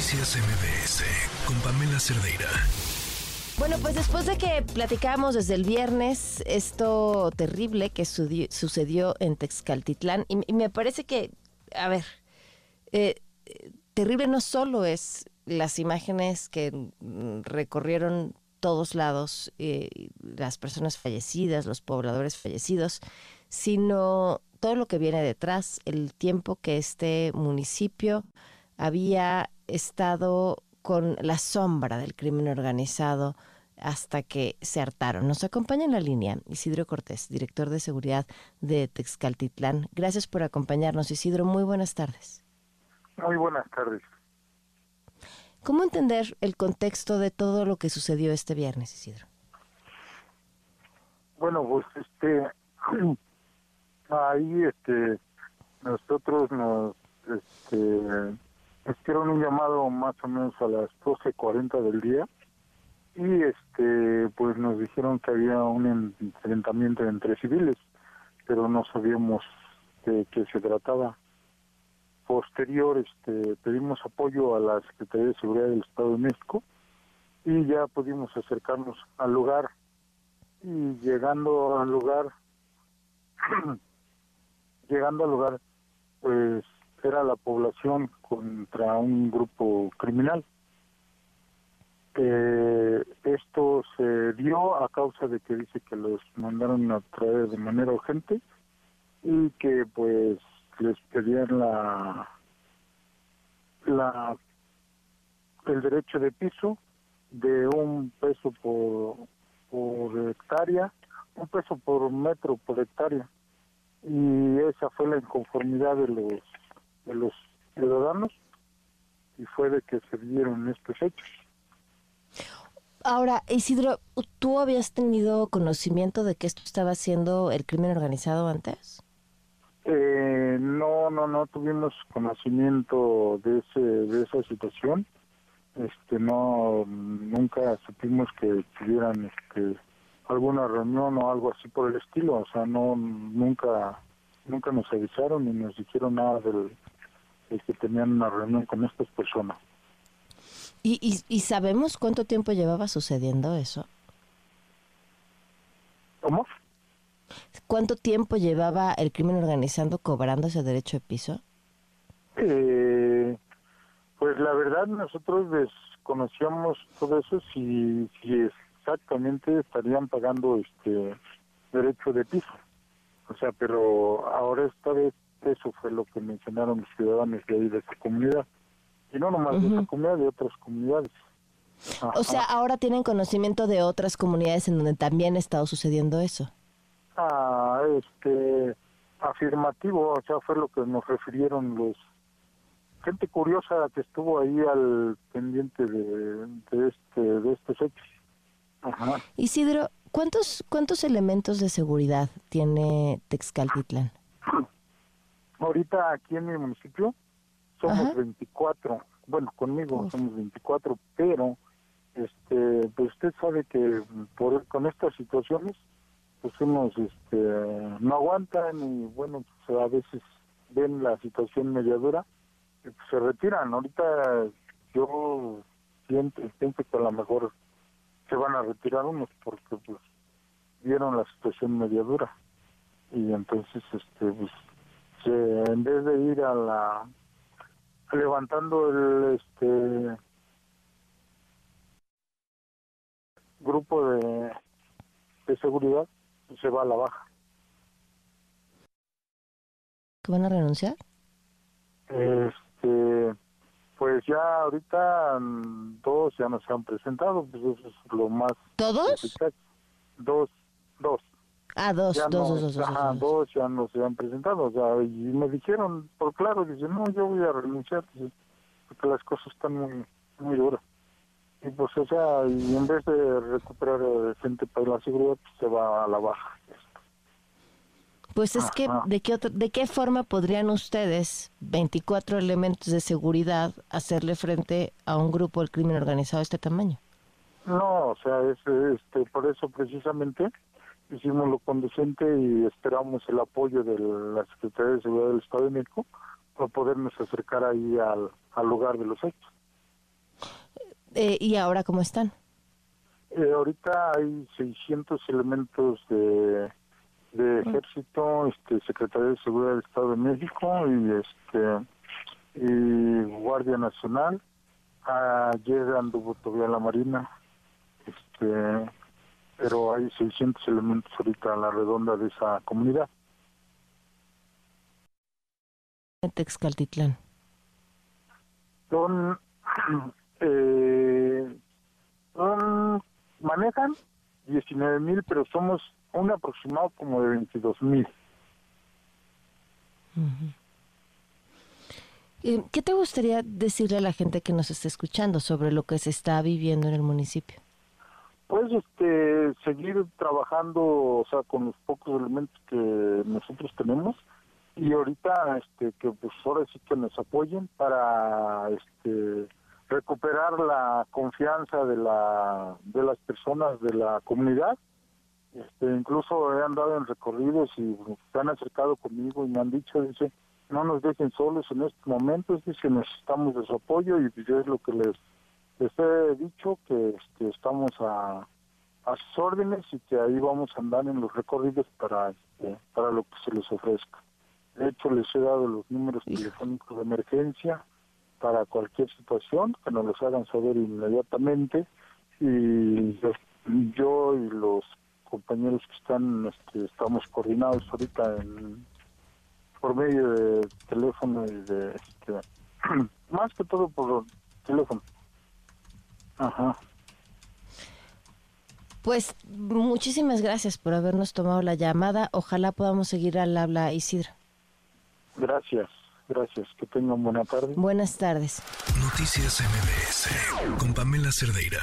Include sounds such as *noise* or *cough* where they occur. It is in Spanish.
Noticias MBS con Pamela Cerdeira. Bueno, pues después de que platicamos desde el viernes esto terrible que sucedió en Texcaltitlán, y, me parece que, a ver, eh, terrible no solo es las imágenes que mm, recorrieron todos lados, eh, las personas fallecidas, los pobladores fallecidos, sino todo lo que viene detrás, el tiempo que este municipio había estado con la sombra del crimen organizado hasta que se hartaron. Nos acompaña en la línea Isidro Cortés, director de seguridad de Texcaltitlán. Gracias por acompañarnos, Isidro. Muy buenas tardes. Muy buenas tardes. ¿Cómo entender el contexto de todo lo que sucedió este viernes, Isidro? Bueno, pues este *clears throat* ahí este nosotros nos este hicieron un llamado más o menos a las 12:40 del día y este pues nos dijeron que había un enfrentamiento entre civiles, pero no sabíamos de qué se trataba. Posterior este pedimos apoyo a la Secretaría de Seguridad del Estado de México y ya pudimos acercarnos al lugar y llegando al lugar *clears throat* llegando al lugar, pues era la población contra un grupo criminal. Eh, esto se dio a causa de que dice que los mandaron a traer de manera urgente y que pues les pedían la la el derecho de piso de un peso por por hectárea un peso por metro por hectárea y esa fue la inconformidad de los de los ciudadanos y fue de que se dieron estos hechos. Ahora, Isidro, ¿tú habías tenido conocimiento de que esto estaba haciendo el crimen organizado antes? Eh, no, no, no tuvimos conocimiento de ese de esa situación. Este, no, nunca supimos que tuvieran este alguna reunión o algo así por el estilo, o sea, no nunca nunca nos avisaron ni nos dijeron nada del, que tenían una reunión con estas personas. ¿Y, y, y sabemos cuánto tiempo llevaba sucediendo eso? ¿Cómo? ¿Cuánto tiempo llevaba el crimen organizando cobrando ese derecho de piso? Eh, pues la verdad nosotros desconocíamos todo eso si, si exactamente estarían pagando este derecho de piso. O sea, pero ahora esta vez eso fue lo que mencionaron los ciudadanos de ahí de esa comunidad. Y no nomás de esa comunidad, de otras comunidades. O sea, ahora tienen conocimiento de otras comunidades en donde también ha estado sucediendo eso. Ah, este, afirmativo, o sea, fue lo que nos refirieron los gente curiosa que estuvo ahí al pendiente de, de este de estos hechos. Isidro, ¿cuántos, ¿cuántos elementos de seguridad tiene Texcaltitlán? Ahorita aquí en mi municipio somos 24, bueno, conmigo somos 24, pero este pues usted sabe que por con estas situaciones pues unos este no aguantan y bueno, pues a veces ven la situación mediadora y pues se retiran. Ahorita yo siento, siento que a lo mejor se van a retirar unos porque pues vieron la situación media dura. Y entonces este pues en vez de ir a la levantando el este grupo de, de seguridad se va a la baja ¿Que van a renunciar? Este pues ya ahorita dos ya nos han presentado, pues eso es lo más... ¿Todos? Dos, dos. Ah, dos, dos, dos, dos, ajá, dos, ya no se han presentado, o sea, y me dijeron, por claro, dice, no, yo voy a renunciar, porque las cosas están muy, muy duras. Y pues, o sea, y en vez de recuperar gente para la seguridad, pues, se va a la baja. Pues es que, ¿de qué, ¿de qué forma podrían ustedes, 24 elementos de seguridad, hacerle frente a un grupo del crimen organizado de este tamaño? No, o sea, es, este, por eso precisamente hicimos lo conducente y esperamos el apoyo de la Secretaría de Seguridad del Estado de México para podernos acercar ahí al, al lugar de los hechos. Eh, ¿Y ahora cómo están? Eh, ahorita hay 600 elementos de, de ejército, este, Secretaría de Seguridad del Estado de México y este y Guardia Nacional. Ayer anduvo todavía la Marina, este, pero hay 600 elementos ahorita a la redonda de esa comunidad. Texcaltitlán. Son, *clears throat* eh, son manejan 19 mil, pero somos un aproximado como de 22 mil. ¿Qué te gustaría decirle a la gente que nos está escuchando sobre lo que se está viviendo en el municipio? Pues este, seguir trabajando, o sea, con los pocos elementos que nosotros tenemos y ahorita este que pues ahora sí que nos apoyen para este recuperar la confianza de la de las personas de la comunidad. Este incluso he andado en recorridos y se han acercado conmigo y me han dicho dice no nos dejen solos en estos momentos dice necesitamos de su apoyo y yo es lo que les les he dicho que este, estamos a a sus órdenes y que ahí vamos a andar en los recorridos para este, para lo que se les ofrezca. De hecho les he dado los números telefónicos de emergencia para cualquier situación, que nos los hagan saber inmediatamente. Y yo, y los compañeros que están, este, estamos coordinados ahorita en, por medio de teléfono y de, este, *clears throat* más que todo por teléfono. Ajá. Pues muchísimas gracias por habernos tomado la llamada. Ojalá podamos seguir al habla, Isidro. Gracias. Gracias, que tengan buena tarde. Buenas tardes. Noticias MBS con Pamela Cerdeira.